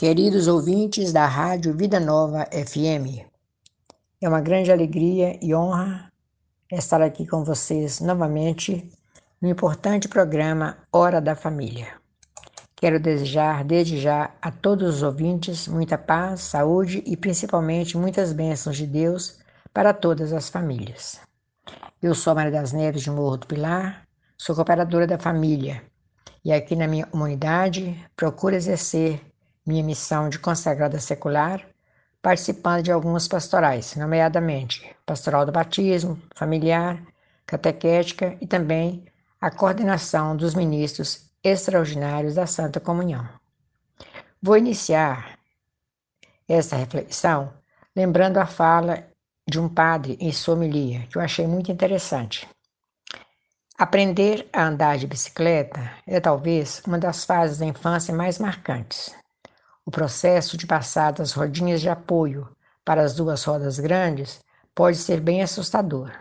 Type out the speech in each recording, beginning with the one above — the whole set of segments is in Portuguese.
Queridos ouvintes da Rádio Vida Nova FM, é uma grande alegria e honra estar aqui com vocês novamente no importante programa Hora da Família. Quero desejar desde já a todos os ouvintes muita paz, saúde e principalmente muitas bênçãos de Deus para todas as famílias. Eu sou Maria das Neves de Morro do Pilar, sou cooperadora da família e aqui na minha comunidade procuro exercer minha missão de consagrada secular, participando de algumas pastorais, nomeadamente pastoral do batismo, familiar, catequética e também a coordenação dos ministros extraordinários da Santa Comunhão. Vou iniciar essa reflexão lembrando a fala de um padre em sua homilia, que eu achei muito interessante. Aprender a andar de bicicleta é talvez uma das fases da infância mais marcantes. O processo de passar das rodinhas de apoio para as duas rodas grandes pode ser bem assustador.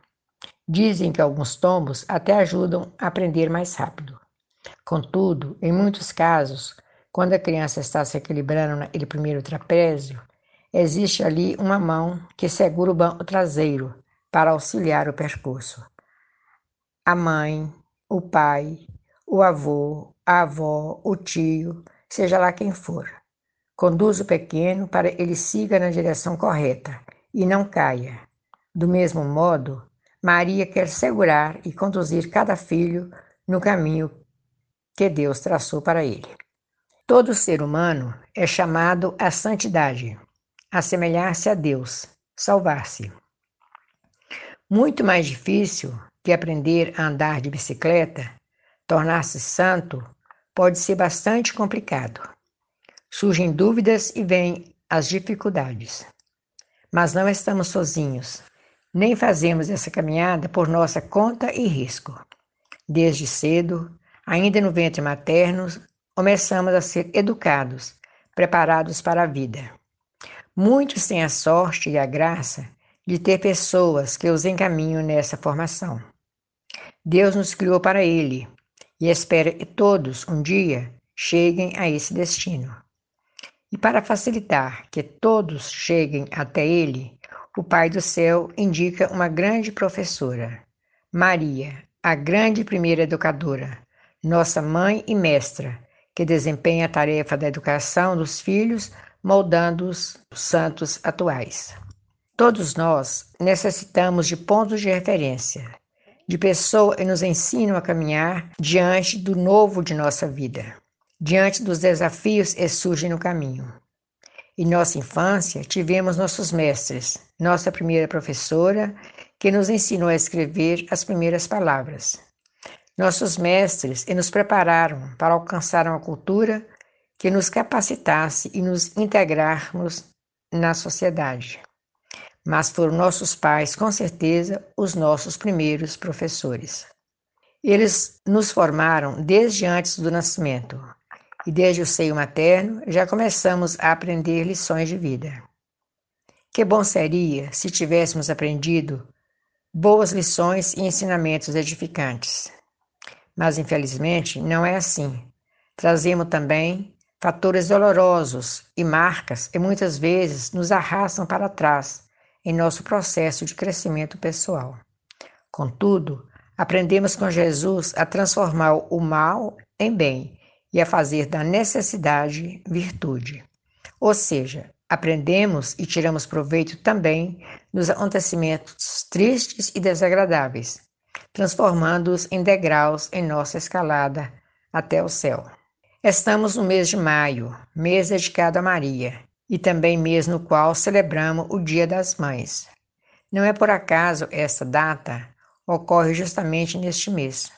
Dizem que alguns tombos até ajudam a aprender mais rápido. Contudo, em muitos casos, quando a criança está se equilibrando naquele primeiro trapézio, existe ali uma mão que segura o banco traseiro para auxiliar o percurso. A mãe, o pai, o avô, a avó, o tio, seja lá quem for. Conduz o pequeno para ele siga na direção correta e não caia. Do mesmo modo, Maria quer segurar e conduzir cada filho no caminho que Deus traçou para ele. Todo ser humano é chamado à santidade, a semelhar-se a Deus, salvar-se. Muito mais difícil que aprender a andar de bicicleta, tornar-se santo, pode ser bastante complicado. Surgem dúvidas e vêm as dificuldades. Mas não estamos sozinhos, nem fazemos essa caminhada por nossa conta e risco. Desde cedo, ainda no ventre materno, começamos a ser educados, preparados para a vida. Muitos têm a sorte e a graça de ter pessoas que os encaminham nessa formação. Deus nos criou para Ele e espera que todos, um dia, cheguem a esse destino. E para facilitar que todos cheguem até ele, o Pai do céu indica uma grande professora, Maria, a grande primeira educadora, nossa mãe e mestra, que desempenha a tarefa da educação dos filhos, moldando os santos atuais. Todos nós necessitamos de pontos de referência, de pessoas que nos ensinam a caminhar diante do novo de nossa vida diante dos desafios que surgem no caminho. Em nossa infância, tivemos nossos mestres, nossa primeira professora, que nos ensinou a escrever as primeiras palavras. Nossos mestres que nos prepararam para alcançar uma cultura que nos capacitasse e nos integrarmos na sociedade. Mas foram nossos pais, com certeza, os nossos primeiros professores. Eles nos formaram desde antes do nascimento, e desde o seio materno já começamos a aprender lições de vida. Que bom seria se tivéssemos aprendido boas lições e ensinamentos edificantes. Mas infelizmente não é assim. Trazemos também fatores dolorosos e marcas que muitas vezes nos arrastam para trás em nosso processo de crescimento pessoal. Contudo, aprendemos com Jesus a transformar o mal em bem e a fazer da necessidade virtude. Ou seja, aprendemos e tiramos proveito também dos acontecimentos tristes e desagradáveis, transformando-os em degraus em nossa escalada até o céu. Estamos no mês de maio, mês dedicado a Maria, e também mês no qual celebramos o Dia das Mães. Não é por acaso esta data ocorre justamente neste mês.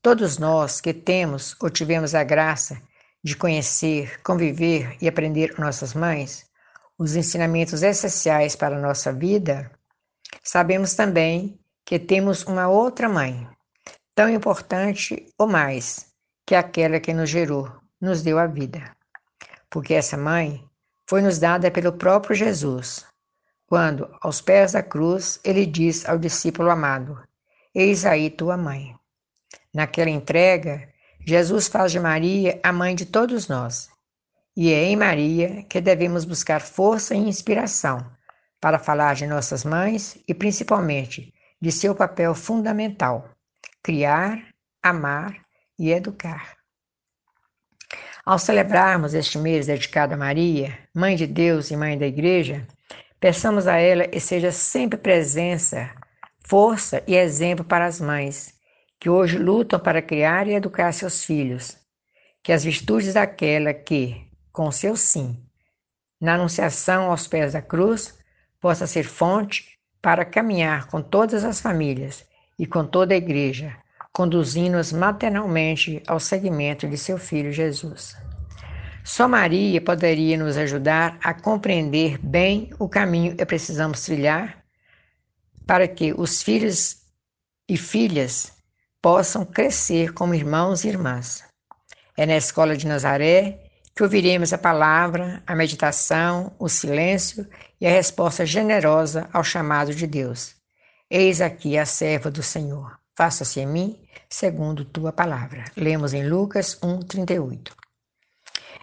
Todos nós que temos ou tivemos a graça de conhecer, conviver e aprender com nossas mães, os ensinamentos essenciais para a nossa vida, sabemos também que temos uma outra mãe, tão importante ou mais que aquela que nos gerou, nos deu a vida. Porque essa mãe foi nos dada pelo próprio Jesus, quando, aos pés da cruz, ele diz ao discípulo amado: Eis aí tua mãe. Naquela entrega, Jesus faz de Maria a mãe de todos nós. e é em Maria que devemos buscar força e inspiração para falar de nossas mães e principalmente de seu papel fundamental: criar, amar e educar. Ao celebrarmos este mês dedicado a Maria, Mãe de Deus e Mãe da Igreja, peçamos a ela e seja sempre presença, força e exemplo para as mães que hoje lutam para criar e educar seus filhos, que as virtudes daquela que, com seu sim, na anunciação aos pés da cruz, possa ser fonte para caminhar com todas as famílias e com toda a igreja, conduzindo-as maternalmente ao seguimento de seu filho Jesus. Só Maria poderia nos ajudar a compreender bem o caminho que precisamos trilhar para que os filhos e filhas possam crescer como irmãos e irmãs. É na escola de Nazaré que ouviremos a palavra, a meditação, o silêncio e a resposta generosa ao chamado de Deus. Eis aqui a serva do Senhor. Faça-se em mim segundo tua palavra. Lemos em Lucas 1:38.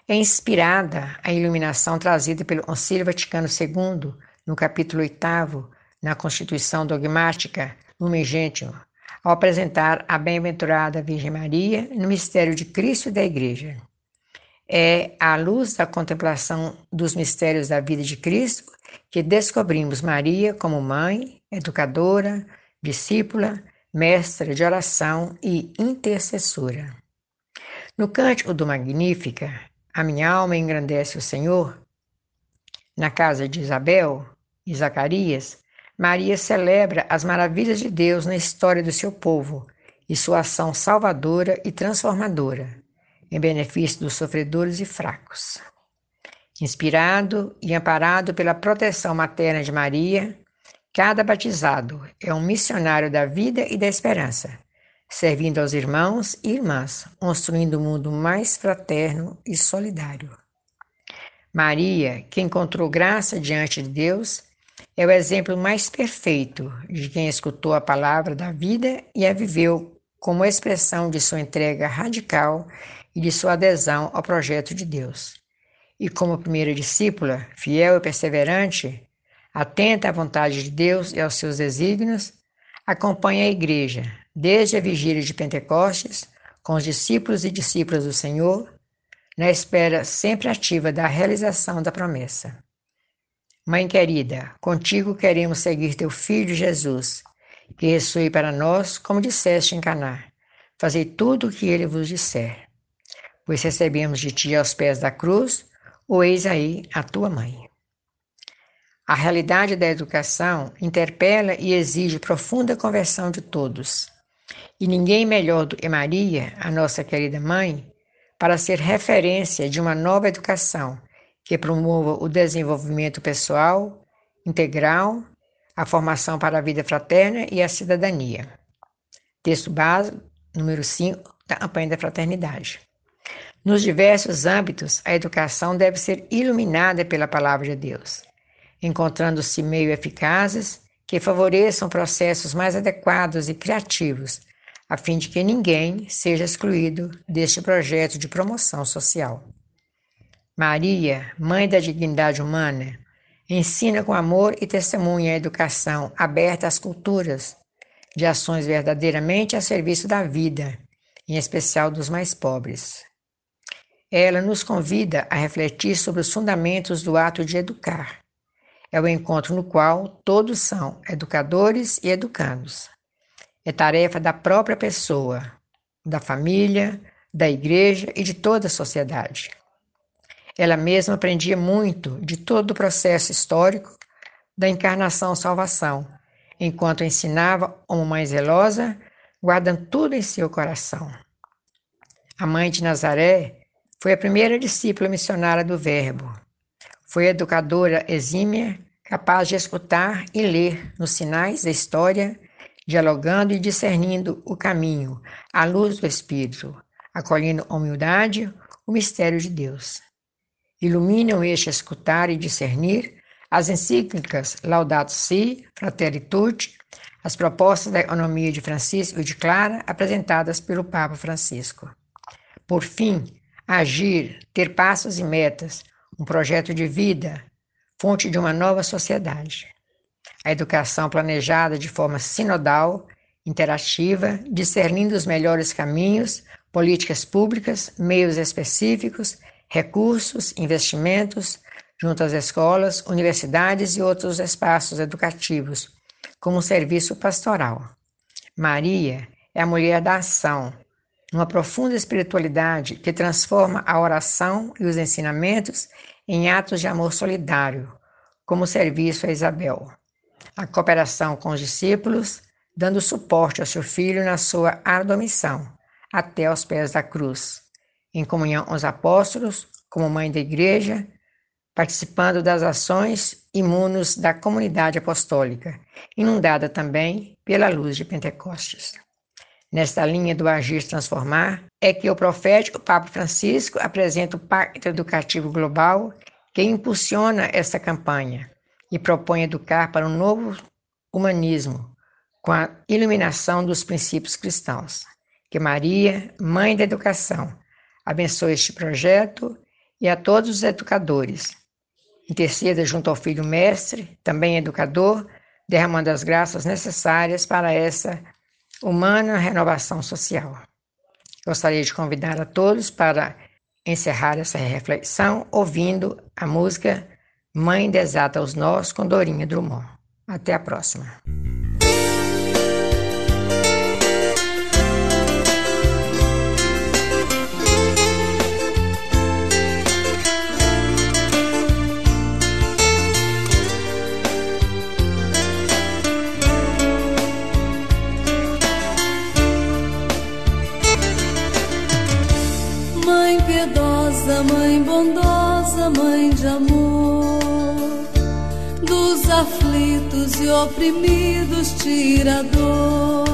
É inspirada a iluminação trazida pelo Concílio Vaticano II no capítulo 8 na Constituição Dogmática Lumen Gentium, ao apresentar a bem-aventurada Virgem Maria no mistério de Cristo e da Igreja. É à luz da contemplação dos mistérios da vida de Cristo que descobrimos Maria como mãe, educadora, discípula, mestra de oração e intercessora. No cântico do Magnífica, a minha alma engrandece o Senhor. Na casa de Isabel e Zacarias, Maria celebra as maravilhas de Deus na história do seu povo e sua ação salvadora e transformadora, em benefício dos sofredores e fracos. Inspirado e amparado pela proteção materna de Maria, cada batizado é um missionário da vida e da esperança, servindo aos irmãos e irmãs, construindo um mundo mais fraterno e solidário. Maria, que encontrou graça diante de Deus, é o exemplo mais perfeito de quem escutou a palavra da vida e a viveu como expressão de sua entrega radical e de sua adesão ao projeto de Deus. E como primeira discípula, fiel e perseverante, atenta à vontade de Deus e aos seus desígnios, acompanha a igreja desde a vigília de Pentecostes com os discípulos e discípulas do Senhor, na espera sempre ativa da realização da promessa. Mãe querida, contigo queremos seguir teu filho Jesus, que ressoe para nós, como disseste em Caná. Fazei tudo o que ele vos disser. Pois recebemos de ti aos pés da cruz, o eis aí a tua mãe. A realidade da educação interpela e exige profunda conversão de todos. E ninguém melhor do que Maria, a nossa querida mãe, para ser referência de uma nova educação que promova o desenvolvimento pessoal integral, a formação para a vida fraterna e a cidadania. Texto base, número 5 da campanha da fraternidade. Nos diversos âmbitos, a educação deve ser iluminada pela palavra de Deus, encontrando-se meios eficazes que favoreçam processos mais adequados e criativos, a fim de que ninguém seja excluído deste projeto de promoção social. Maria, mãe da dignidade humana, ensina com amor e testemunha a educação aberta às culturas, de ações verdadeiramente a serviço da vida, em especial dos mais pobres. Ela nos convida a refletir sobre os fundamentos do ato de educar. É o encontro no qual todos são educadores e educandos. É tarefa da própria pessoa, da família, da igreja e de toda a sociedade. Ela mesma aprendia muito de todo o processo histórico da encarnação-salvação, enquanto ensinava como mãe zelosa, guardando tudo em seu coração. A mãe de Nazaré foi a primeira discípula missionária do Verbo. Foi educadora exímia, capaz de escutar e ler nos sinais da história, dialogando e discernindo o caminho à luz do Espírito, acolhendo a humildade o mistério de Deus iluminam este escutar e discernir as encíclicas Laudato Si, Fratelli Tutti, as propostas da economia de Francisco e de Clara apresentadas pelo Papa Francisco. Por fim, Agir, ter passos e metas, um projeto de vida, fonte de uma nova sociedade. A educação planejada de forma sinodal, interativa, discernindo os melhores caminhos, políticas públicas, meios específicos, recursos, investimentos, junto às escolas, universidades e outros espaços educativos, como serviço pastoral. Maria é a mulher da ação, uma profunda espiritualidade que transforma a oração e os ensinamentos em atos de amor solidário, como serviço a Isabel. A cooperação com os discípulos, dando suporte ao seu filho na sua árdua missão, até aos pés da cruz. Em comunhão com os apóstolos, como mãe da igreja, participando das ações imunos da comunidade apostólica, inundada também pela luz de Pentecostes. Nesta linha do agir transformar, é que o profético Papa Francisco apresenta o Pacto Educativo Global que impulsiona esta campanha e propõe educar para um novo humanismo com a iluminação dos princípios cristãos. Que Maria, Mãe da Educação, abençoe este projeto e a todos os educadores. Interceda junto ao Filho Mestre, também educador, derramando as graças necessárias para essa humana renovação social. Gostaria de convidar a todos para encerrar essa reflexão ouvindo a música Mãe Desata os Nós com Dorinha Drummond. Até a próxima. E oprimidos, tirador.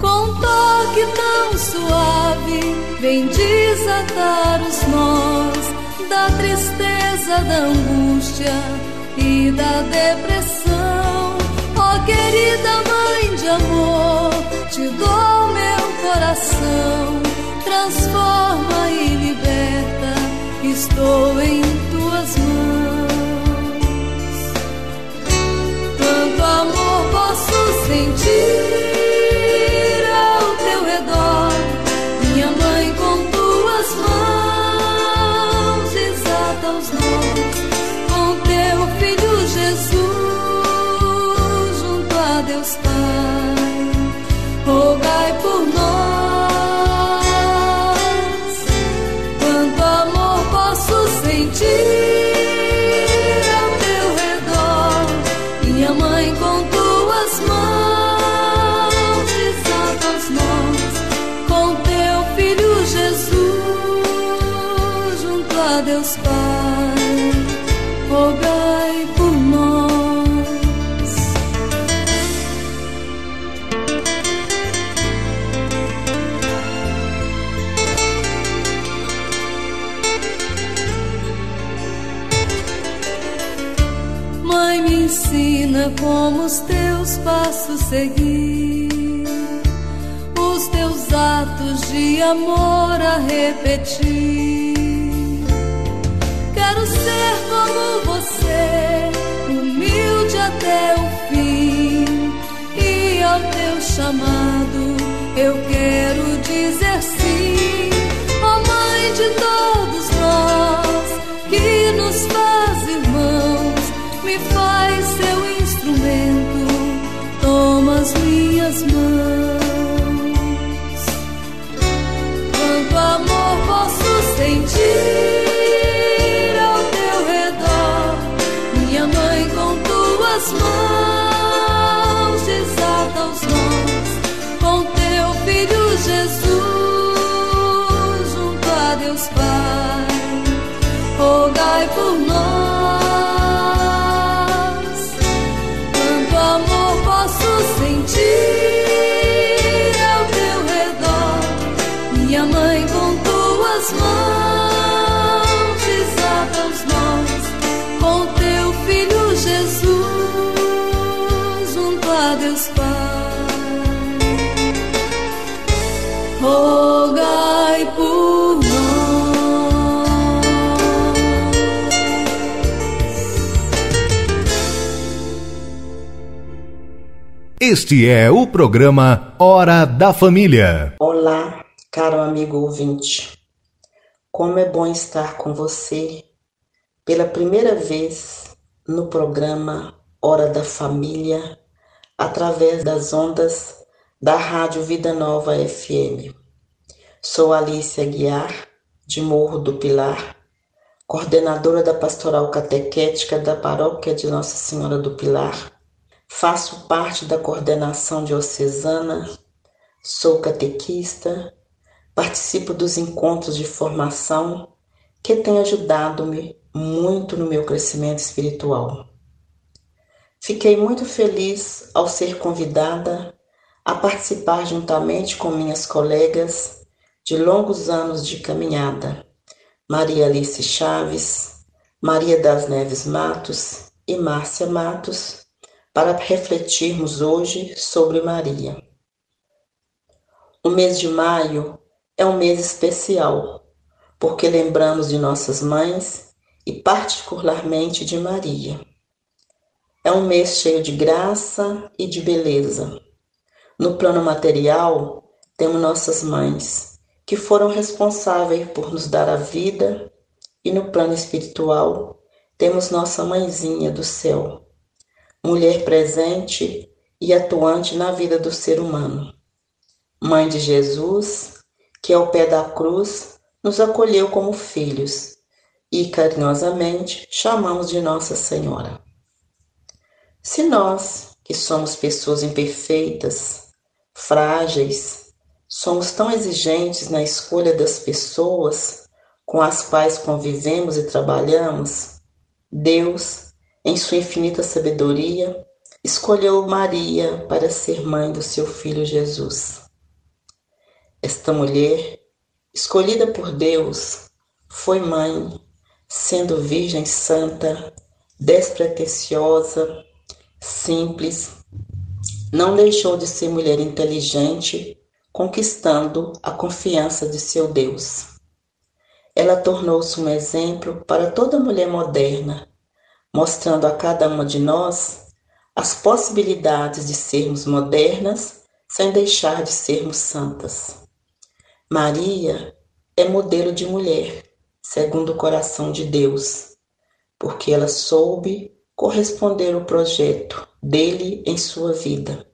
Com toque tão suave, vem desatar os nós da tristeza, da angústia e da depressão. Oh, querida mãe de amor, te dou meu coração transforma e liberta. Estou em tuas mãos. 停止 sentir. como os teus passos seguir, os teus atos de amor a repetir. Quero ser como você, humilde até o fim, e ao teu chamado eu quero dizer sim, ó Mãe de todos nós que nos faz irmãos, me faz Este é o programa Hora da Família. Olá, caro amigo ouvinte. Como é bom estar com você pela primeira vez no programa Hora da Família, através das ondas da Rádio Vida Nova FM. Sou Alice Aguiar, de Morro do Pilar, coordenadora da Pastoral Catequética da Paróquia de Nossa Senhora do Pilar. Faço parte da coordenação diocesana, sou catequista, participo dos encontros de formação que têm ajudado-me muito no meu crescimento espiritual. Fiquei muito feliz ao ser convidada a participar juntamente com minhas colegas de longos anos de caminhada, Maria Alice Chaves, Maria das Neves Matos e Márcia Matos, para refletirmos hoje sobre Maria. O mês de maio é um mês especial, porque lembramos de nossas mães e, particularmente, de Maria. É um mês cheio de graça e de beleza. No plano material, temos nossas mães que foram responsáveis por nos dar a vida, e no plano espiritual temos nossa mãezinha do céu, mulher presente e atuante na vida do ser humano. Mãe de Jesus, que ao pé da cruz nos acolheu como filhos e carinhosamente chamamos de Nossa Senhora. Se nós, que somos pessoas imperfeitas, frágeis, Somos tão exigentes na escolha das pessoas com as quais convivemos e trabalhamos. Deus, em sua infinita sabedoria, escolheu Maria para ser mãe do seu filho Jesus. Esta mulher, escolhida por Deus, foi mãe, sendo virgem santa, despretensiosa, simples, não deixou de ser mulher inteligente conquistando a confiança de seu Deus. Ela tornou-se um exemplo para toda mulher moderna, mostrando a cada uma de nós as possibilidades de sermos modernas sem deixar de sermos santas. Maria é modelo de mulher, segundo o coração de Deus, porque ela soube corresponder ao projeto dele em sua vida.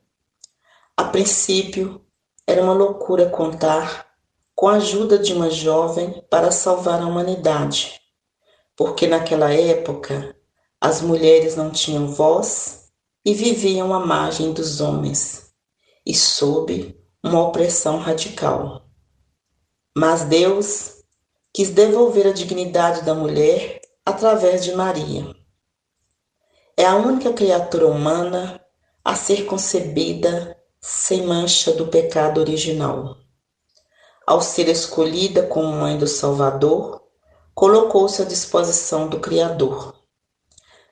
A princípio, era uma loucura contar com a ajuda de uma jovem para salvar a humanidade, porque naquela época as mulheres não tinham voz e viviam à margem dos homens e sob uma opressão radical. Mas Deus quis devolver a dignidade da mulher através de Maria. É a única criatura humana a ser concebida sem mancha do pecado original. Ao ser escolhida como mãe do Salvador, colocou-se à disposição do Criador.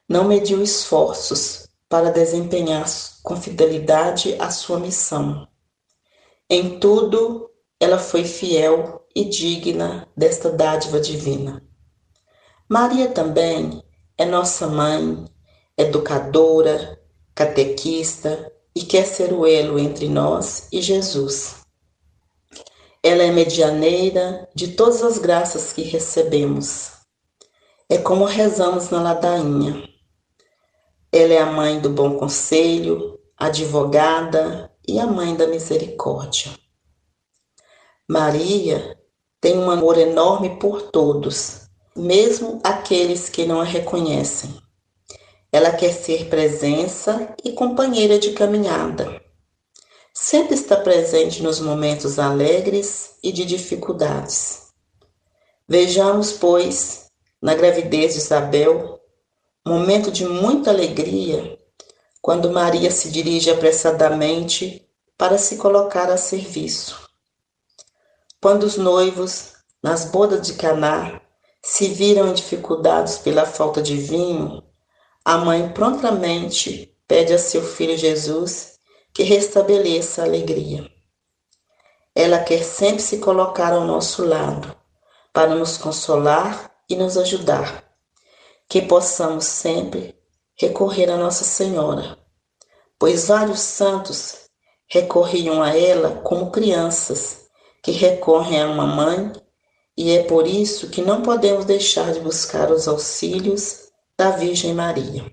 Não mediu esforços para desempenhar com fidelidade a sua missão. Em tudo, ela foi fiel e digna desta dádiva divina. Maria também é nossa mãe, educadora, catequista, e quer ser o elo entre nós e Jesus. Ela é medianeira de todas as graças que recebemos. É como rezamos na ladainha. Ela é a mãe do bom conselho, advogada e a mãe da misericórdia. Maria tem um amor enorme por todos, mesmo aqueles que não a reconhecem. Ela quer ser presença e companheira de caminhada. Sempre está presente nos momentos alegres e de dificuldades. Vejamos, pois, na gravidez de Isabel, momento de muita alegria, quando Maria se dirige apressadamente para se colocar a serviço. Quando os noivos, nas bodas de Caná, se viram em dificuldades pela falta de vinho, a mãe prontamente pede a seu filho Jesus que restabeleça a alegria. Ela quer sempre se colocar ao nosso lado para nos consolar e nos ajudar. Que possamos sempre recorrer a Nossa Senhora pois vários santos recorriam a ela como crianças que recorrem a uma mãe, e é por isso que não podemos deixar de buscar os auxílios da Virgem Maria.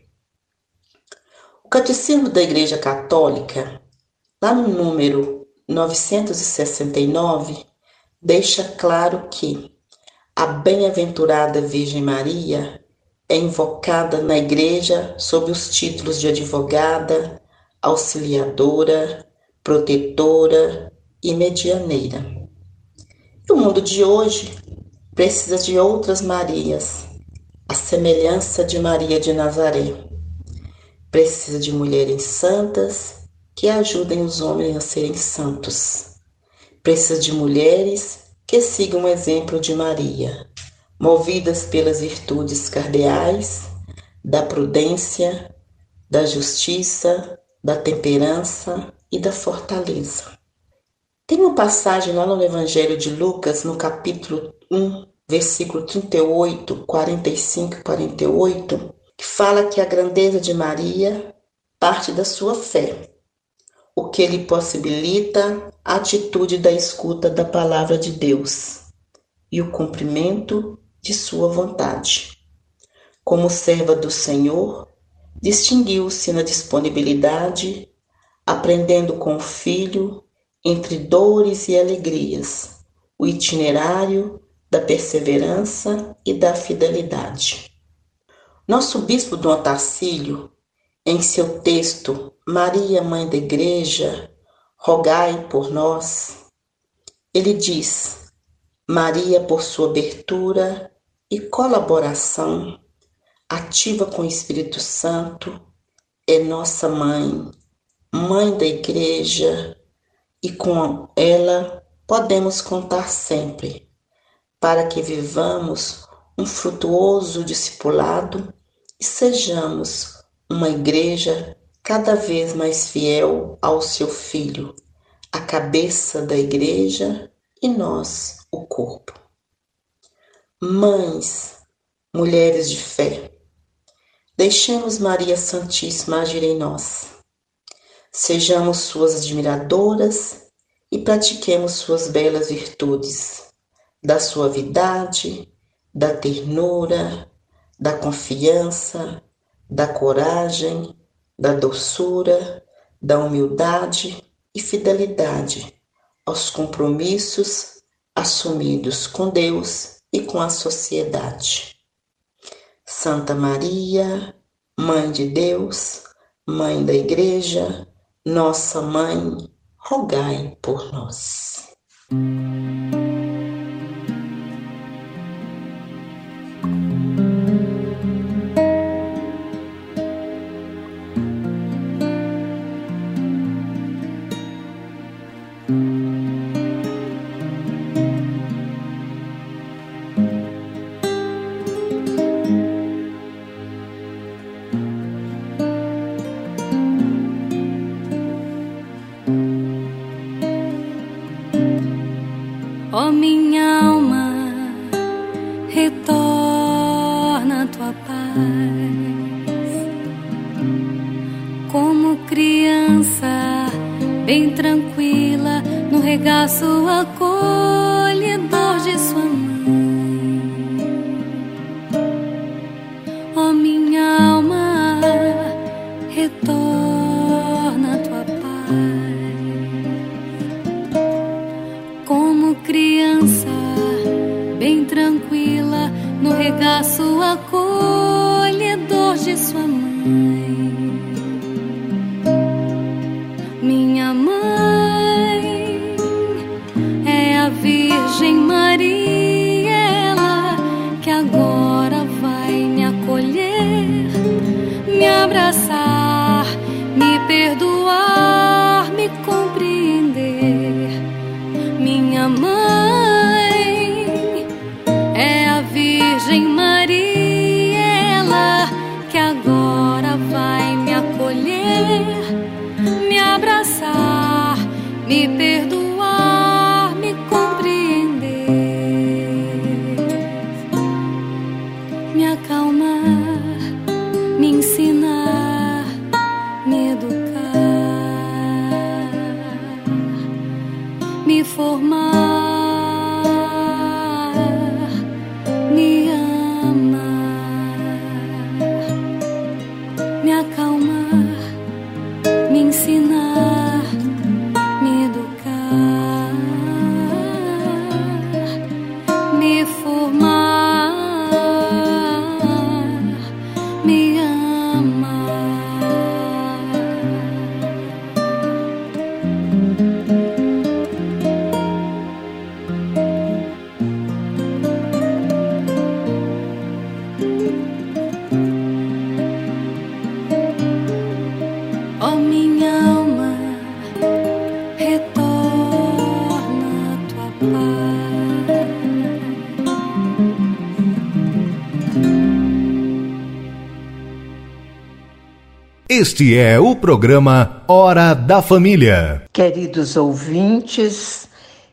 O Catecismo da Igreja Católica, lá no número 969, deixa claro que a bem-aventurada Virgem Maria é invocada na Igreja sob os títulos de advogada, auxiliadora, protetora e medianeira. E o mundo de hoje precisa de outras Marias, a semelhança de Maria de Nazaré. Precisa de mulheres santas que ajudem os homens a serem santos. Precisa de mulheres que sigam o exemplo de Maria, movidas pelas virtudes cardeais, da prudência, da justiça, da temperança e da fortaleza. Tem uma passagem lá no Evangelho de Lucas, no capítulo 1, versículo 38, 45 e 48, que fala que a grandeza de Maria parte da sua fé, o que lhe possibilita a atitude da escuta da palavra de Deus e o cumprimento de sua vontade. Como serva do Senhor, distinguiu-se na disponibilidade, aprendendo com o filho, entre dores e alegrias, o itinerário da perseverança e da fidelidade. Nosso bispo Dom Tarcílio, em seu texto Maria, Mãe da Igreja, rogai por nós, ele diz: Maria, por sua abertura e colaboração ativa com o Espírito Santo, é nossa mãe, mãe da igreja, e com ela podemos contar sempre, para que vivamos um frutuoso discipulado e sejamos uma igreja cada vez mais fiel ao seu Filho, a cabeça da igreja e nós, o corpo. Mães, mulheres de fé, deixemos Maria Santíssima agir em nós. Sejamos suas admiradoras e pratiquemos suas belas virtudes, da suavidade, da ternura, da confiança, da coragem, da doçura, da humildade e fidelidade aos compromissos assumidos com Deus e com a sociedade. Santa Maria, Mãe de Deus, Mãe da Igreja, nossa Mãe, rogai por nós. Este é o programa Hora da Família. Queridos ouvintes,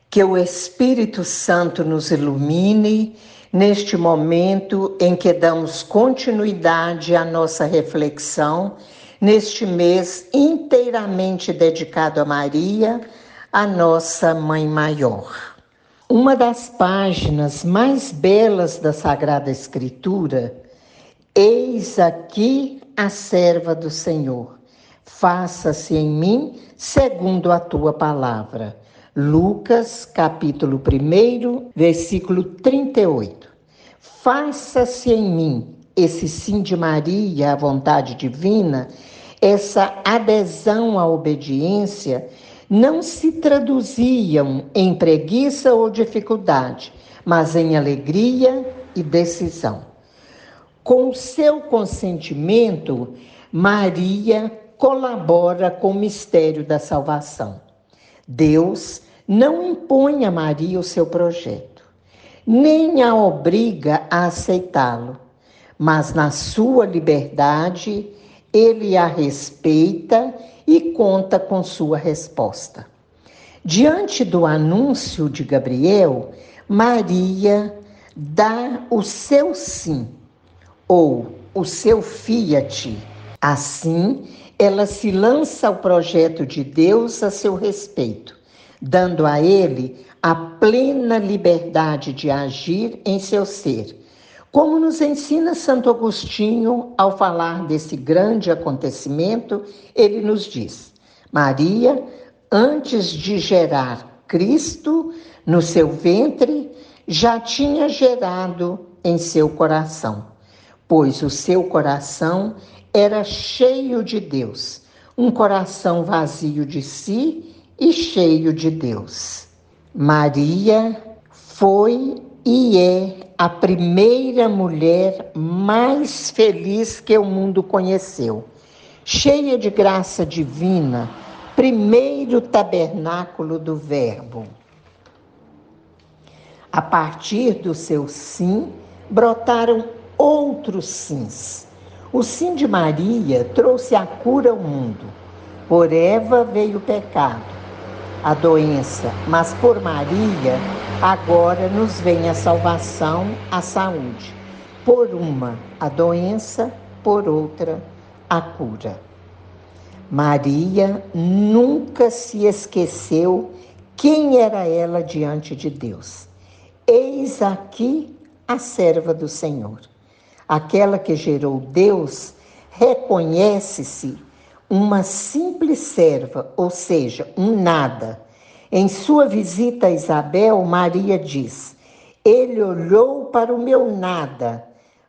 que o Espírito Santo nos ilumine neste momento em que damos continuidade à nossa reflexão, neste mês inteiramente dedicado a Maria, a nossa Mãe Maior. Uma das páginas mais belas da Sagrada Escritura, eis aqui a serva do Senhor. Faça-se em mim segundo a tua palavra. Lucas, capítulo 1, versículo 38. Faça-se em mim esse sim de Maria à vontade divina, essa adesão à obediência, não se traduziam em preguiça ou dificuldade, mas em alegria e decisão. Com seu consentimento, Maria colabora com o mistério da salvação. Deus não impõe a Maria o seu projeto, nem a obriga a aceitá-lo, mas na sua liberdade, ele a respeita e conta com sua resposta. Diante do anúncio de Gabriel, Maria dá o seu sim ou o seu Fiat. Assim, ela se lança ao projeto de Deus a seu respeito, dando a ele a plena liberdade de agir em seu ser. Como nos ensina Santo Agostinho ao falar desse grande acontecimento, ele nos diz: Maria, antes de gerar Cristo no seu ventre, já tinha gerado em seu coração pois o seu coração era cheio de Deus, um coração vazio de si e cheio de Deus. Maria foi e é a primeira mulher mais feliz que o mundo conheceu, cheia de graça divina, primeiro tabernáculo do Verbo. A partir do seu sim, brotaram outros sims. O sim de Maria trouxe a cura ao mundo. Por Eva veio o pecado, a doença, mas por Maria agora nos vem a salvação, a saúde. Por uma, a doença, por outra, a cura. Maria nunca se esqueceu quem era ela diante de Deus. Eis aqui a serva do Senhor aquela que gerou Deus, reconhece-se uma simples serva, ou seja, um nada. Em sua visita a Isabel, Maria diz: Ele olhou para o meu nada.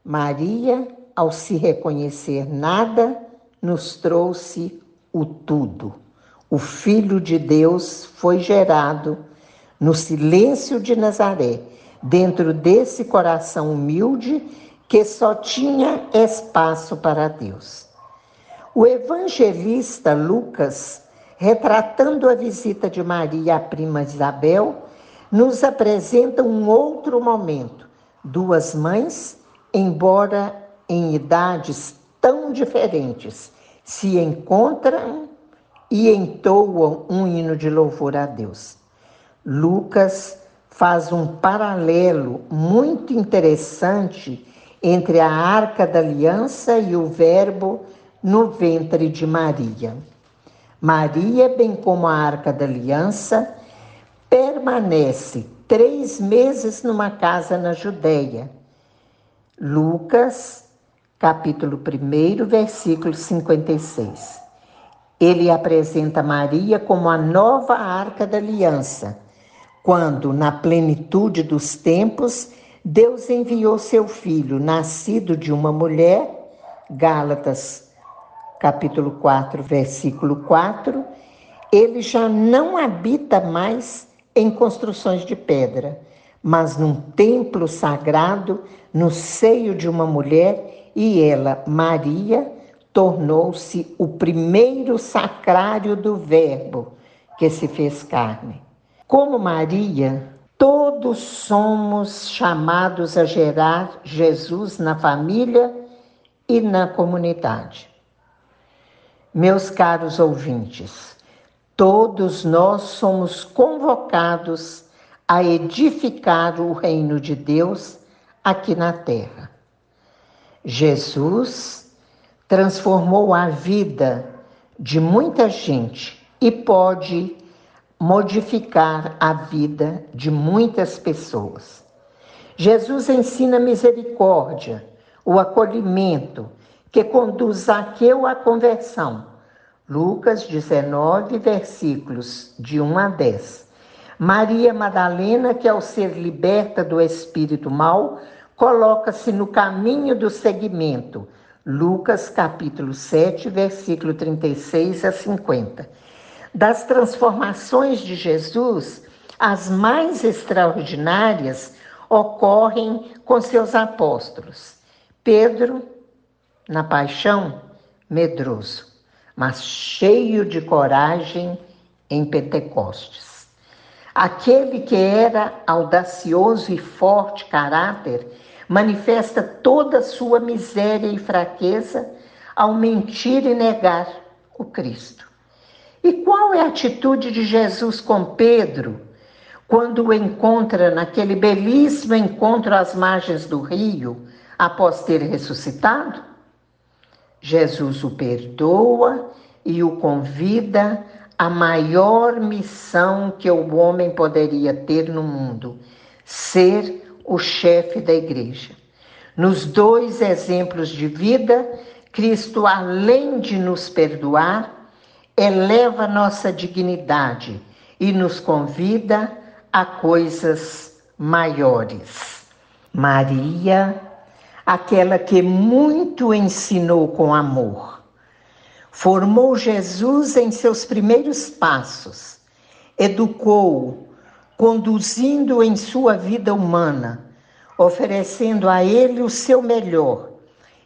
Maria, ao se reconhecer nada, nos trouxe o tudo. O Filho de Deus foi gerado no silêncio de Nazaré, dentro desse coração humilde que só tinha espaço para Deus. O evangelista Lucas, retratando a visita de Maria à prima Isabel, nos apresenta um outro momento. Duas mães, embora em idades tão diferentes, se encontram e entoam um hino de louvor a Deus. Lucas faz um paralelo muito interessante entre a arca da aliança e o Verbo no ventre de Maria. Maria, bem como a arca da aliança, permanece três meses numa casa na Judéia. Lucas, capítulo 1, versículo 56. Ele apresenta Maria como a nova arca da aliança, quando, na plenitude dos tempos, Deus enviou seu filho, nascido de uma mulher, Gálatas, capítulo 4, versículo 4. Ele já não habita mais em construções de pedra, mas num templo sagrado no seio de uma mulher, e ela, Maria, tornou-se o primeiro sacrário do Verbo que se fez carne. Como Maria, todos somos chamados a gerar Jesus na família e na comunidade. Meus caros ouvintes, todos nós somos convocados a edificar o reino de Deus aqui na terra. Jesus transformou a vida de muita gente e pode modificar a vida de muitas pessoas. Jesus ensina misericórdia, o acolhimento, que conduz Zaqueu à conversão. Lucas 19, versículos de 1 a 10. Maria Madalena, que ao ser liberta do espírito mal, coloca-se no caminho do seguimento. Lucas capítulo 7, versículo 36 a 50. Das transformações de Jesus, as mais extraordinárias ocorrem com seus apóstolos. Pedro, na paixão, medroso, mas cheio de coragem em Pentecostes. Aquele que era audacioso e forte caráter manifesta toda a sua miséria e fraqueza ao mentir e negar o Cristo. E qual é a atitude de Jesus com Pedro quando o encontra naquele belíssimo encontro às margens do rio, após ter ressuscitado? Jesus o perdoa e o convida à maior missão que o homem poderia ter no mundo: ser o chefe da igreja. Nos dois exemplos de vida, Cristo, além de nos perdoar, eleva nossa dignidade e nos convida a coisas maiores. Maria aquela que muito ensinou com amor. Formou Jesus em seus primeiros passos, educou, conduzindo em sua vida humana, oferecendo a ele o seu melhor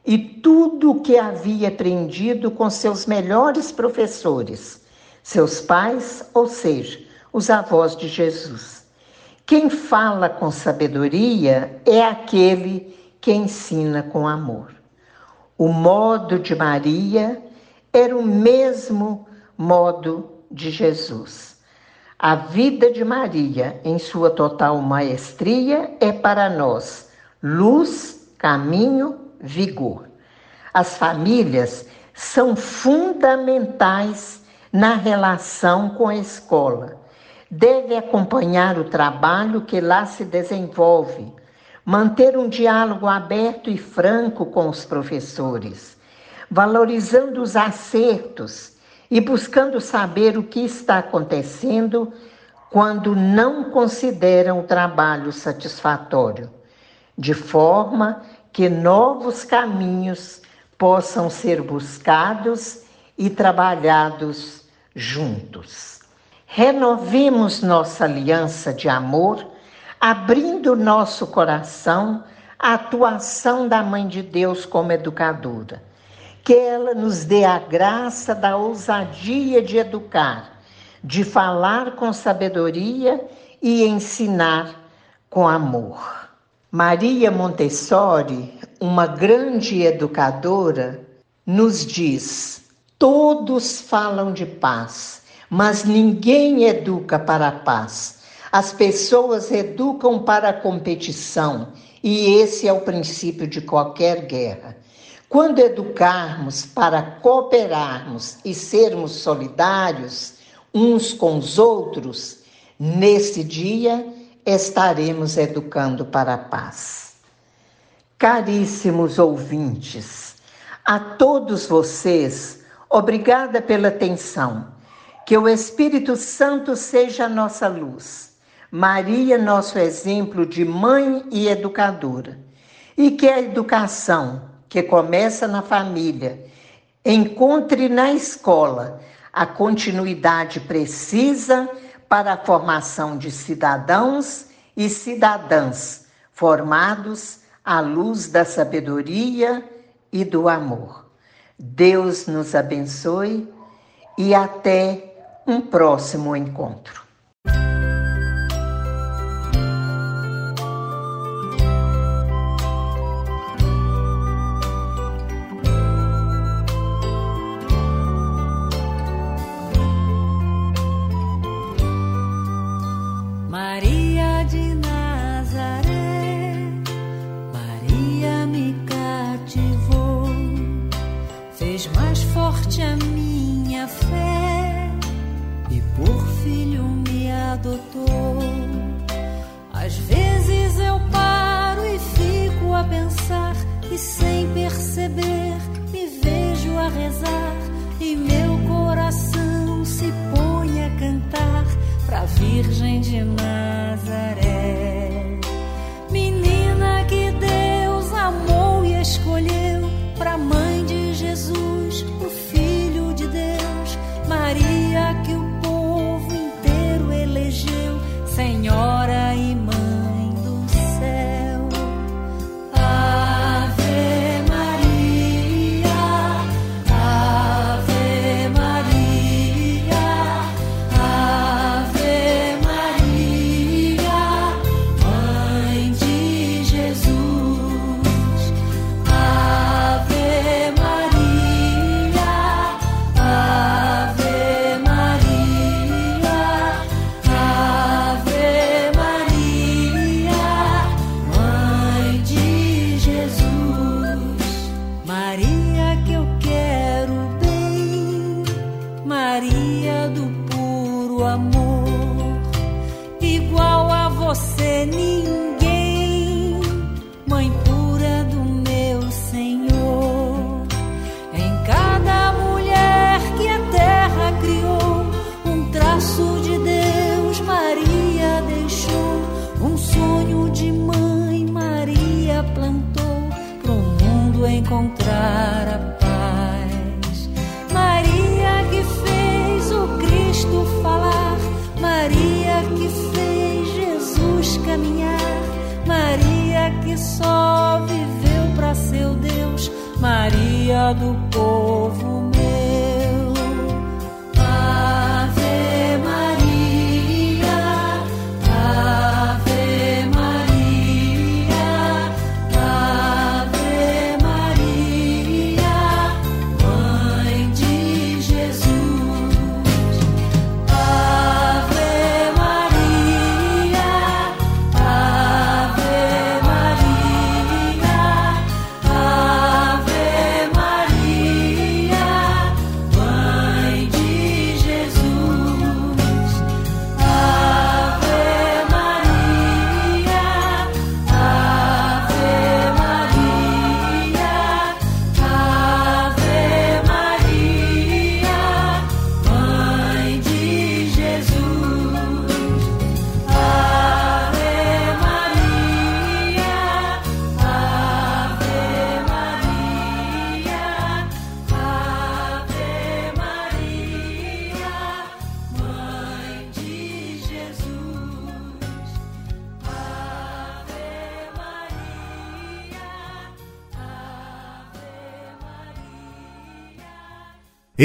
e tudo o que havia aprendido com seus melhores professores, seus pais, ou seja, os avós de Jesus. Quem fala com sabedoria é aquele que ensina com amor. O modo de Maria era o mesmo modo de Jesus. A vida de Maria, em sua total maestria, é para nós luz, caminho, vigor. As famílias são fundamentais na relação com a escola. Deve acompanhar o trabalho que lá se desenvolve manter um diálogo aberto e franco com os professores, valorizando os acertos e buscando saber o que está acontecendo quando não consideram o trabalho satisfatório, de forma que novos caminhos possam ser buscados e trabalhados juntos. Renovemos nossa aliança de amor abrindo nosso coração à atuação da Mãe de Deus como educadora. Que ela nos dê a graça da ousadia de educar, de falar com sabedoria e ensinar com amor. Maria Montessori, uma grande educadora, nos diz: todos falam de paz, mas ninguém educa para a paz. As pessoas educam para a competição e esse é o princípio de qualquer guerra. Quando educarmos para cooperarmos e sermos solidários uns com os outros, nesse dia estaremos educando para a paz. Caríssimos ouvintes, a todos vocês, obrigada pela atenção. Que o Espírito Santo seja a nossa luz Maria, nosso exemplo de mãe e educadora. E que a educação, que começa na família, encontre na escola a continuidade precisa para a formação de cidadãos e cidadãs formados à luz da sabedoria e do amor. Deus nos abençoe e até um próximo encontro.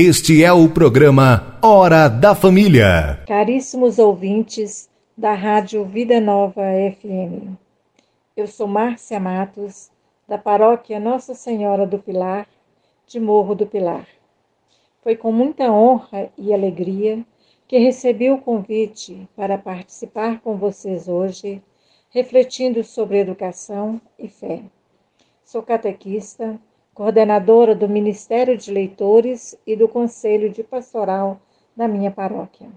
Este é o programa Hora da Família. Caríssimos ouvintes da Rádio Vida Nova FM. Eu sou Márcia Matos, da paróquia Nossa Senhora do Pilar, de Morro do Pilar. Foi com muita honra e alegria que recebi o convite para participar com vocês hoje, refletindo sobre educação e fé. Sou catequista coordenadora do Ministério de Leitores e do Conselho de Pastoral da minha paróquia.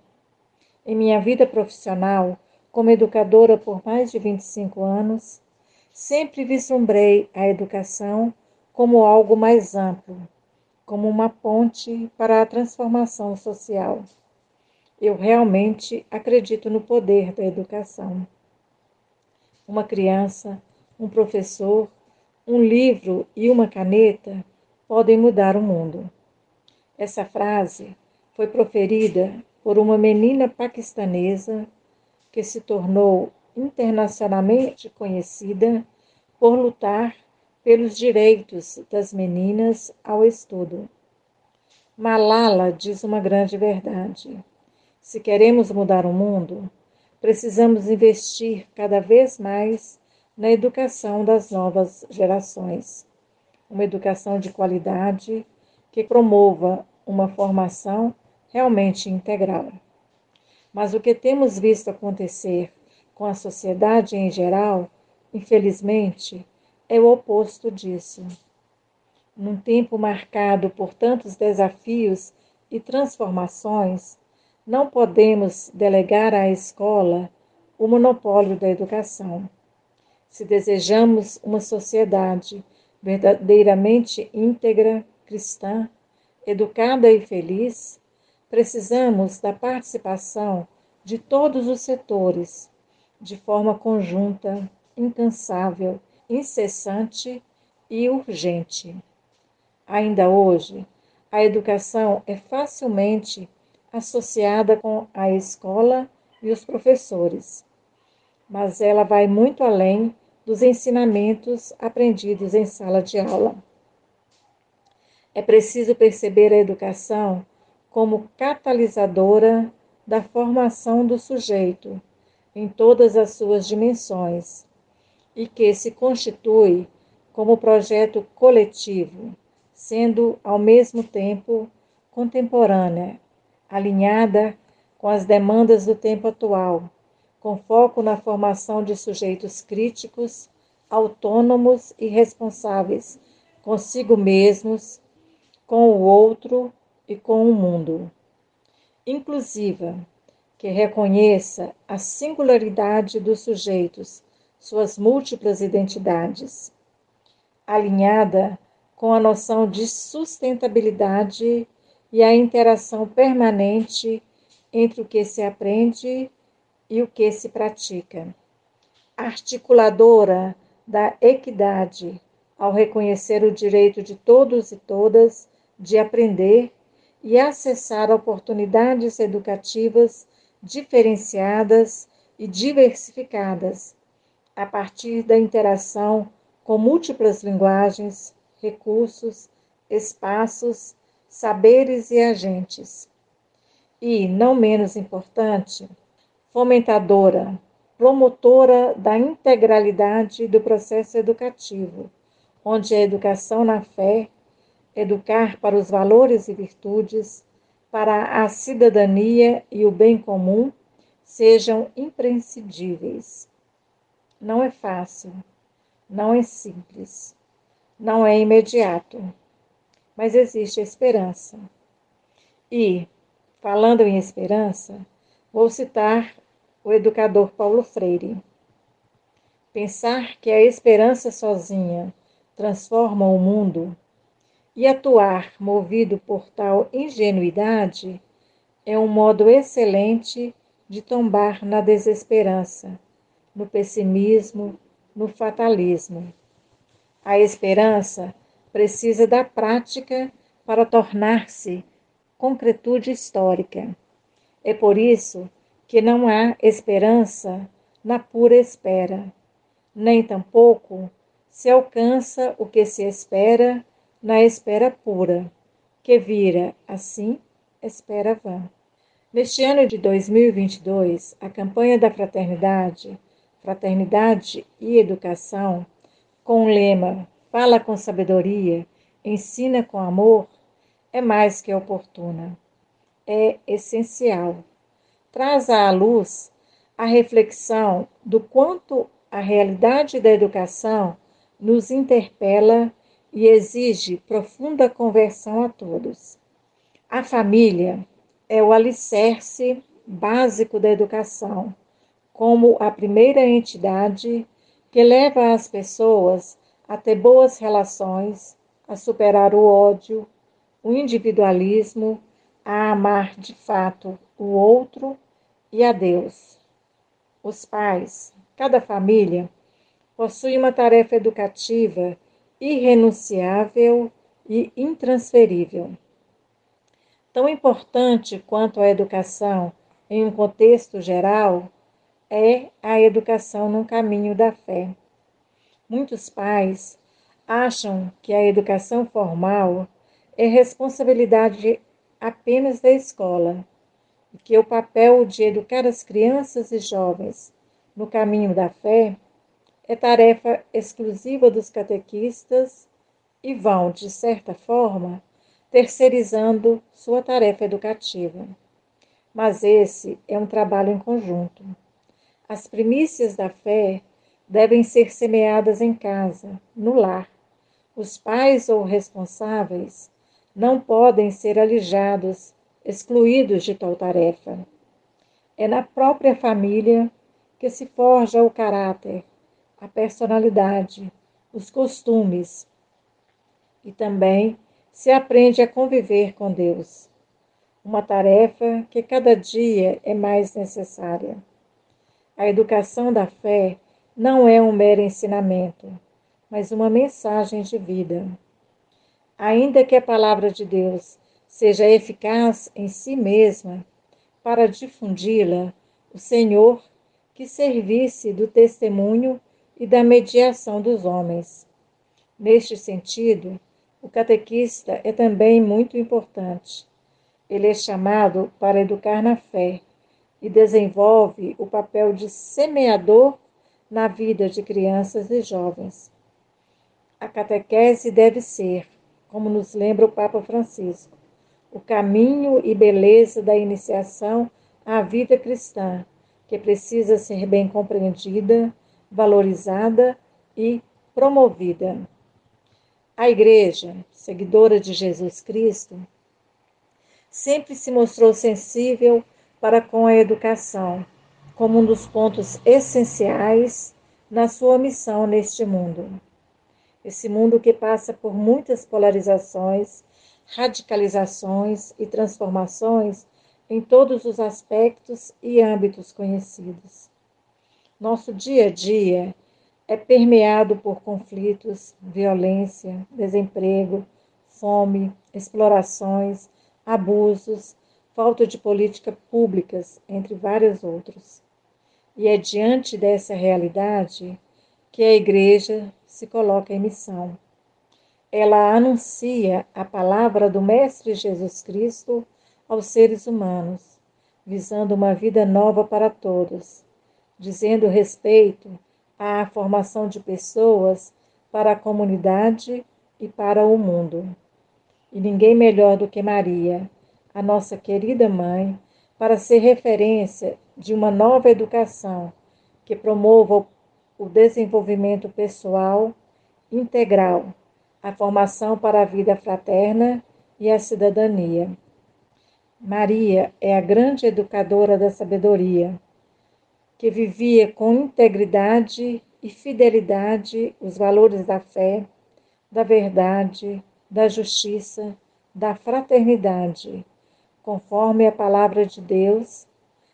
Em minha vida profissional, como educadora por mais de 25 anos, sempre vislumbrei a educação como algo mais amplo, como uma ponte para a transformação social. Eu realmente acredito no poder da educação. Uma criança, um professor, um livro e uma caneta podem mudar o mundo. Essa frase foi proferida por uma menina paquistanesa que se tornou internacionalmente conhecida por lutar pelos direitos das meninas ao estudo. Malala diz uma grande verdade. Se queremos mudar o mundo, precisamos investir cada vez mais na educação das novas gerações. Uma educação de qualidade que promova uma formação realmente integral. Mas o que temos visto acontecer com a sociedade em geral, infelizmente, é o oposto disso. Num tempo marcado por tantos desafios e transformações, não podemos delegar à escola o monopólio da educação. Se desejamos uma sociedade verdadeiramente íntegra, cristã, educada e feliz, precisamos da participação de todos os setores, de forma conjunta, incansável, incessante e urgente. Ainda hoje, a educação é facilmente associada com a escola e os professores, mas ela vai muito além dos ensinamentos aprendidos em sala de aula. É preciso perceber a educação como catalisadora da formação do sujeito em todas as suas dimensões e que se constitui como projeto coletivo, sendo ao mesmo tempo contemporânea alinhada com as demandas do tempo atual, com foco na formação de sujeitos críticos, autônomos e responsáveis consigo mesmos, com o outro e com o mundo. Inclusiva, que reconheça a singularidade dos sujeitos, suas múltiplas identidades, alinhada com a noção de sustentabilidade e a interação permanente entre o que se aprende e o que se pratica. Articuladora da equidade, ao reconhecer o direito de todos e todas de aprender e acessar oportunidades educativas diferenciadas e diversificadas, a partir da interação com múltiplas linguagens, recursos, espaços saberes e agentes. E, não menos importante, fomentadora, promotora da integralidade do processo educativo, onde a educação na fé, educar para os valores e virtudes, para a cidadania e o bem comum, sejam imprescindíveis. Não é fácil, não é simples, não é imediato mas existe esperança. E, falando em esperança, vou citar o educador Paulo Freire. Pensar que a esperança sozinha transforma o mundo e atuar movido por tal ingenuidade é um modo excelente de tombar na desesperança, no pessimismo, no fatalismo. A esperança precisa da prática para tornar-se concretude histórica. É por isso que não há esperança na pura espera, nem tampouco se alcança o que se espera na espera pura, que vira, assim, espera vã. Neste ano de 2022, a campanha da fraternidade, Fraternidade e Educação, com o lema fala com sabedoria, ensina com amor, é mais que oportuna. É essencial. Traz à luz a reflexão do quanto a realidade da educação nos interpela e exige profunda conversão a todos. A família é o alicerce básico da educação, como a primeira entidade que leva as pessoas a ter boas relações, a superar o ódio, o individualismo, a amar de fato o outro e a Deus. Os pais, cada família, possui uma tarefa educativa irrenunciável e intransferível. Tão importante quanto a educação em um contexto geral é a educação no caminho da fé. Muitos pais acham que a educação formal é responsabilidade apenas da escola e que o papel de educar as crianças e jovens no caminho da fé é tarefa exclusiva dos catequistas e vão, de certa forma, terceirizando sua tarefa educativa. Mas esse é um trabalho em conjunto. As primícias da fé devem ser semeadas em casa, no lar. Os pais ou responsáveis não podem ser alijados, excluídos de tal tarefa. É na própria família que se forja o caráter, a personalidade, os costumes e também se aprende a conviver com Deus. Uma tarefa que cada dia é mais necessária. A educação da fé não é um mero ensinamento, mas uma mensagem de vida. Ainda que a palavra de Deus seja eficaz em si mesma para difundi-la, o Senhor que servisse do testemunho e da mediação dos homens. Neste sentido, o catequista é também muito importante. Ele é chamado para educar na fé e desenvolve o papel de semeador na vida de crianças e jovens. A catequese deve ser, como nos lembra o Papa Francisco, o caminho e beleza da iniciação à vida cristã, que precisa ser bem compreendida, valorizada e promovida. A Igreja, seguidora de Jesus Cristo, sempre se mostrou sensível para com a educação, como um dos pontos essenciais na sua missão neste mundo. Esse mundo que passa por muitas polarizações, radicalizações e transformações em todos os aspectos e âmbitos conhecidos. Nosso dia a dia é permeado por conflitos, violência, desemprego, fome, explorações, abusos, falta de políticas públicas, entre vários outros. E é diante dessa realidade que a Igreja se coloca em missão. Ela anuncia a palavra do Mestre Jesus Cristo aos seres humanos, visando uma vida nova para todos, dizendo respeito à formação de pessoas para a comunidade e para o mundo. E ninguém melhor do que Maria, a nossa querida mãe, para ser referência de uma nova educação que promova o desenvolvimento pessoal integral, a formação para a vida fraterna e a cidadania. Maria é a grande educadora da sabedoria que vivia com integridade e fidelidade os valores da fé, da verdade, da justiça, da fraternidade, conforme a palavra de Deus,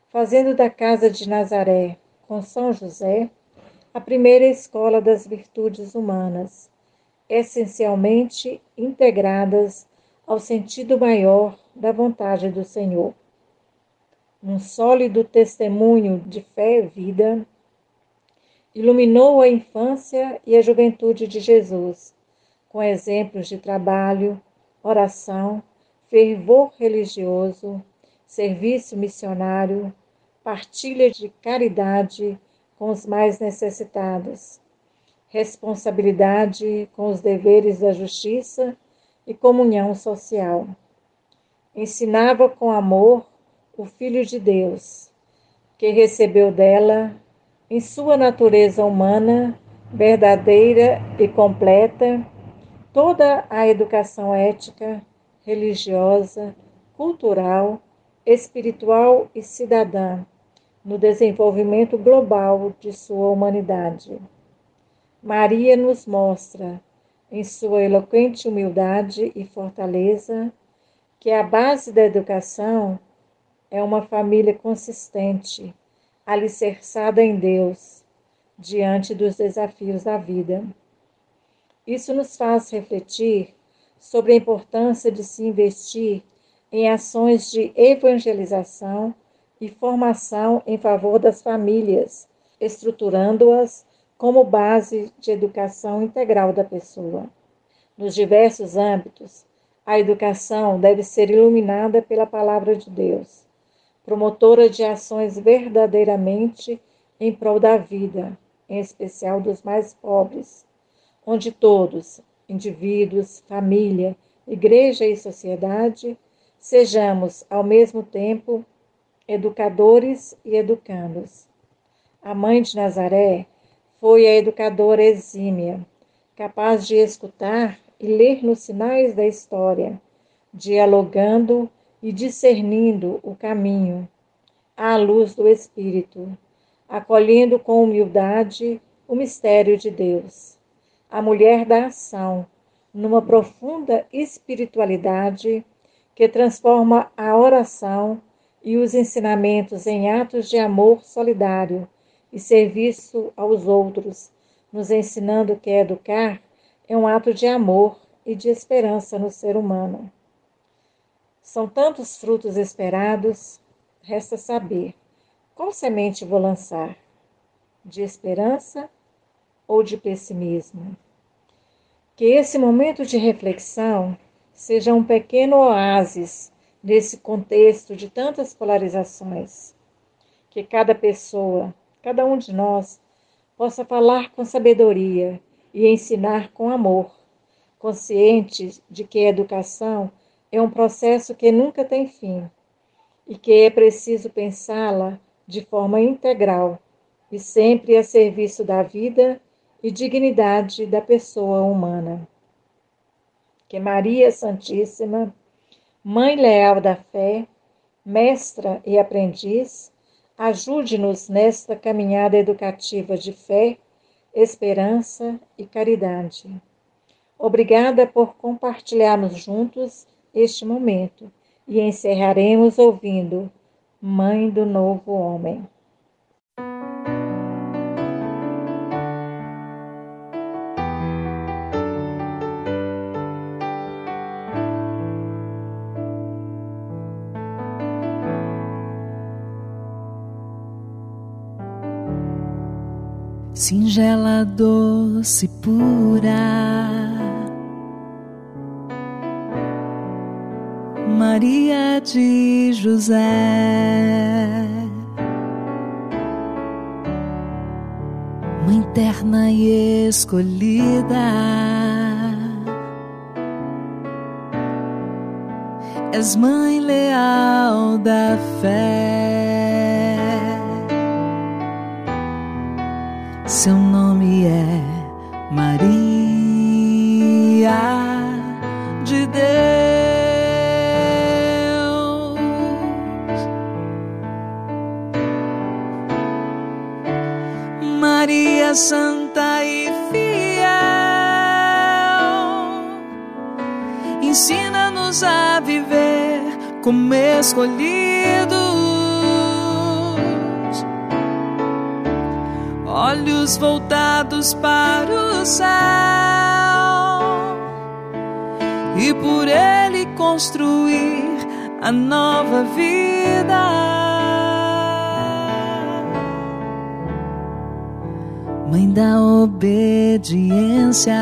fazendo da casa de Nazaré, com São José, a primeira escola das virtudes humanas, essencialmente integradas ao sentido maior da vontade do Senhor. Um sólido testemunho de fé e vida, iluminou a infância e a juventude de Jesus, com exemplos de trabalho, oração, fervor religioso, serviço missionário, partilha de caridade com os mais necessitados, responsabilidade com os deveres da justiça e comunhão social. Ensinava com amor o Filho de Deus, que recebeu dela, em sua natureza humana, verdadeira e completa, toda a educação ética, religiosa, cultural, espiritual e cidadã no desenvolvimento global de sua humanidade. Maria nos mostra, em sua eloquente humildade e fortaleza, que a base da educação é uma família consistente, alicerçada em Deus, diante dos desafios da vida. Isso nos faz refletir sobre a importância de se investir em ações de evangelização e formação em favor das famílias, estruturando-as como base de educação integral da pessoa. Nos diversos âmbitos, a educação deve ser iluminada pela palavra de Deus, promotora de ações verdadeiramente em prol da vida, em especial dos mais pobres, onde todos, indivíduos, família, igreja e sociedade, sejamos ao mesmo tempo educadores e educandos. A mãe de Nazaré foi a educadora exímia, capaz de escutar e ler nos sinais da história, dialogando e discernindo o caminho à luz do Espírito, acolhendo com humildade o mistério de Deus. A mulher da ação, numa profunda espiritualidade que transforma a oração e os ensinamentos em atos de amor solidário e serviço aos outros, nos ensinando que educar é um ato de amor e de esperança no ser humano. São tantos frutos esperados, resta saber qual semente vou lançar: de esperança ou de pessimismo? Que esse momento de reflexão seja um pequeno oásis nesse contexto de tantas polarizações. Que cada pessoa, cada um de nós, possa falar com sabedoria e ensinar com amor, consciente de que a educação é um processo que nunca tem fim e que é preciso pensá-la de forma integral e sempre a serviço da vida e dignidade da pessoa humana. Que Maria Santíssima Mãe leal da fé, mestra e aprendiz, ajude-nos nesta caminhada educativa de fé, esperança e caridade. Obrigada por compartilharmos juntos este momento e encerraremos ouvindo Mãe do Novo Homem. Singela, doce, pura. Maria de José, Mãe terna e escolhida, és Mãe leal da fé. Seu nome é Maria de Deus, Maria Santa e fiel, ensina-nos a viver como escolhidos olhos voltados para o céu e por ele construir a nova vida. Mãe da obediência,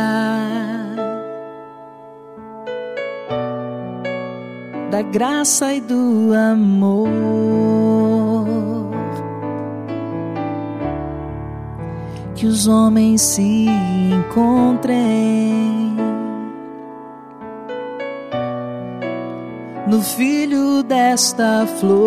da graça e do amor. Que os homens se encontrem no filho desta flor.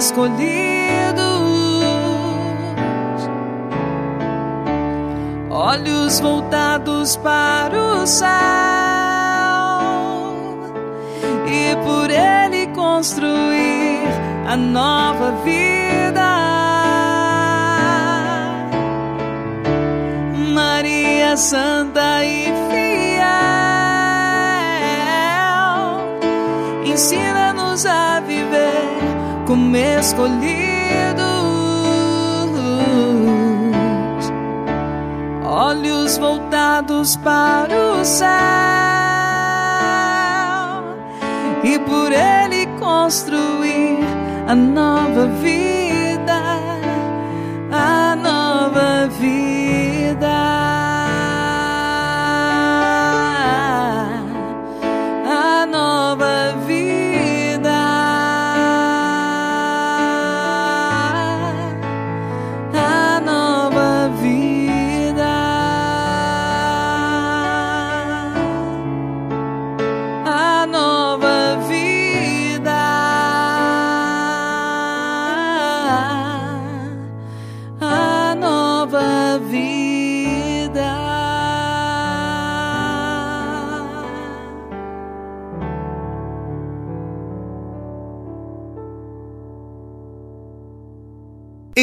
escolhidos, olhos voltados para o céu, e por ele construir a nova vida. Maria Santa e fiel, ensina-nos a viver escolhidos, olhos voltados para o céu e por ele construir a nova vida,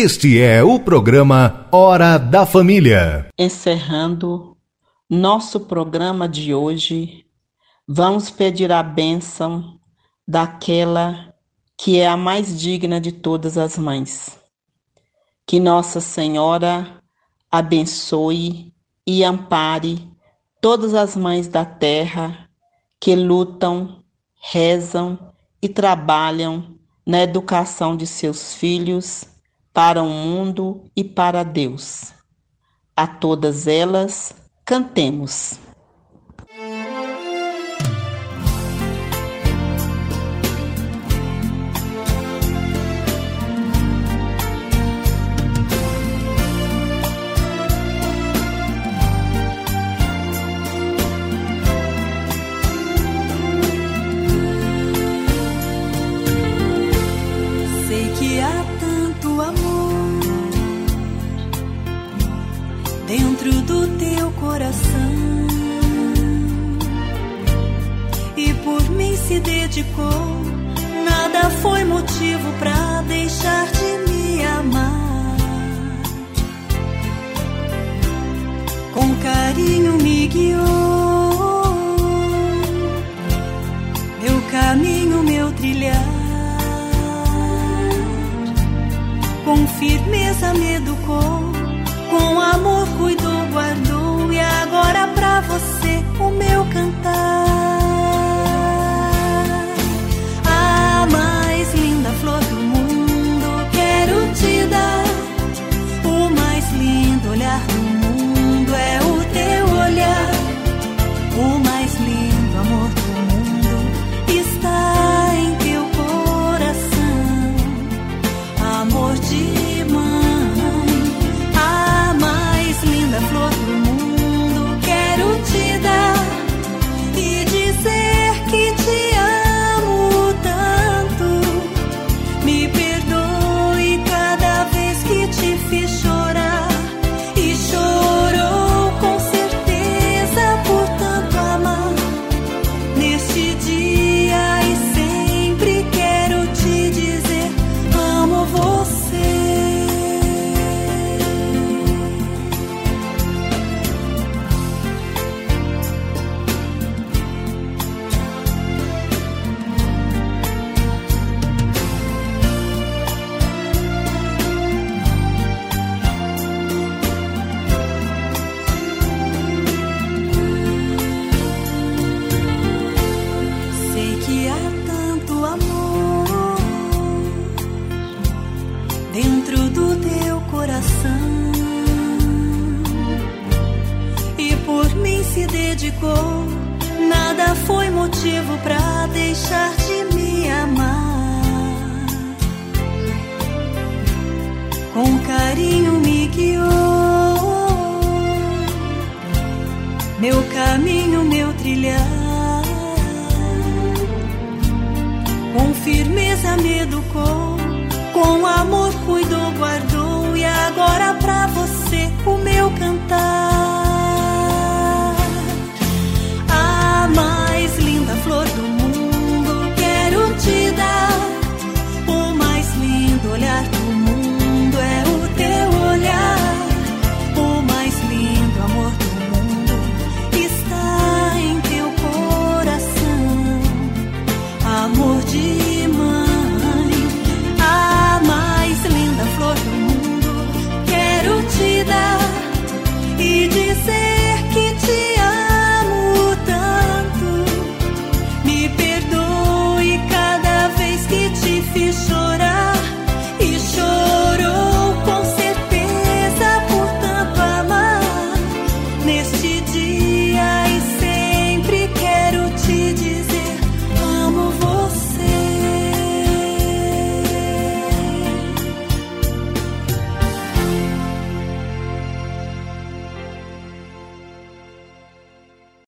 Este é o programa Hora da Família. Encerrando nosso programa de hoje, vamos pedir a bênção daquela que é a mais digna de todas as mães. Que Nossa Senhora abençoe e ampare todas as mães da terra que lutam, rezam e trabalham na educação de seus filhos para o mundo e para Deus. A todas elas, cantemos.